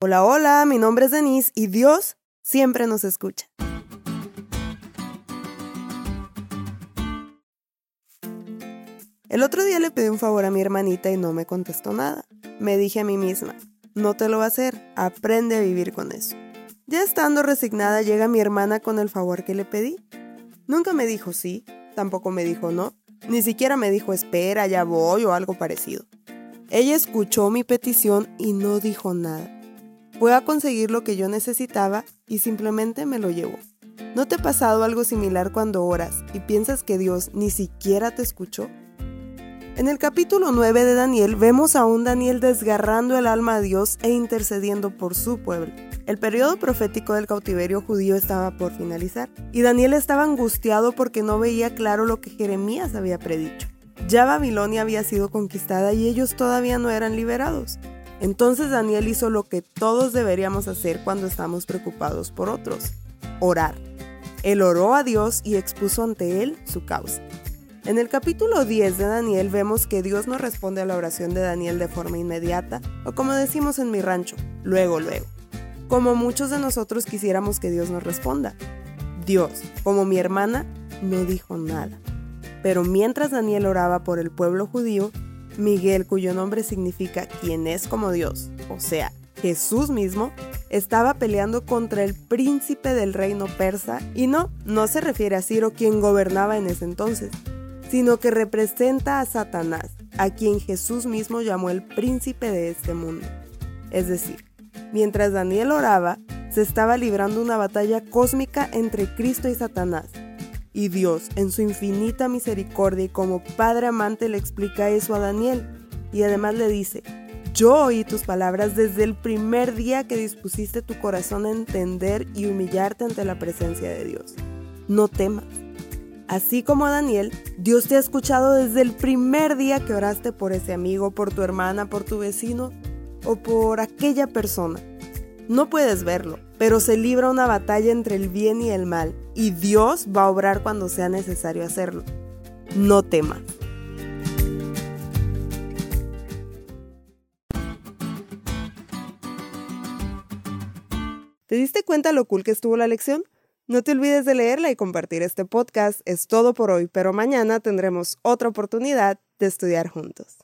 Hola, hola, mi nombre es Denise y Dios siempre nos escucha. El otro día le pedí un favor a mi hermanita y no me contestó nada. Me dije a mí misma, no te lo va a hacer, aprende a vivir con eso. Ya estando resignada llega mi hermana con el favor que le pedí. Nunca me dijo sí, tampoco me dijo no, ni siquiera me dijo espera, ya voy o algo parecido. Ella escuchó mi petición y no dijo nada. Fue a conseguir lo que yo necesitaba y simplemente me lo llevó. ¿No te ha pasado algo similar cuando oras y piensas que Dios ni siquiera te escuchó? En el capítulo 9 de Daniel vemos a un Daniel desgarrando el alma a Dios e intercediendo por su pueblo. El periodo profético del cautiverio judío estaba por finalizar y Daniel estaba angustiado porque no veía claro lo que Jeremías había predicho. Ya Babilonia había sido conquistada y ellos todavía no eran liberados. Entonces Daniel hizo lo que todos deberíamos hacer cuando estamos preocupados por otros, orar. Él oró a Dios y expuso ante él su causa. En el capítulo 10 de Daniel vemos que Dios no responde a la oración de Daniel de forma inmediata, o como decimos en mi rancho, luego, luego. Como muchos de nosotros quisiéramos que Dios nos responda. Dios, como mi hermana, no dijo nada. Pero mientras Daniel oraba por el pueblo judío, Miguel, cuyo nombre significa quien es como Dios, o sea, Jesús mismo, estaba peleando contra el príncipe del reino persa y no, no se refiere a Ciro quien gobernaba en ese entonces, sino que representa a Satanás, a quien Jesús mismo llamó el príncipe de este mundo. Es decir, mientras Daniel oraba, se estaba librando una batalla cósmica entre Cristo y Satanás. Y Dios, en su infinita misericordia y como Padre amante, le explica eso a Daniel. Y además le dice, yo oí tus palabras desde el primer día que dispusiste tu corazón a entender y humillarte ante la presencia de Dios. No temas Así como a Daniel, Dios te ha escuchado desde el primer día que oraste por ese amigo, por tu hermana, por tu vecino o por aquella persona. No puedes verlo, pero se libra una batalla entre el bien y el mal, y Dios va a obrar cuando sea necesario hacerlo. No temas. ¿Te diste cuenta lo cool que estuvo la lección? No te olvides de leerla y compartir este podcast. Es todo por hoy, pero mañana tendremos otra oportunidad de estudiar juntos.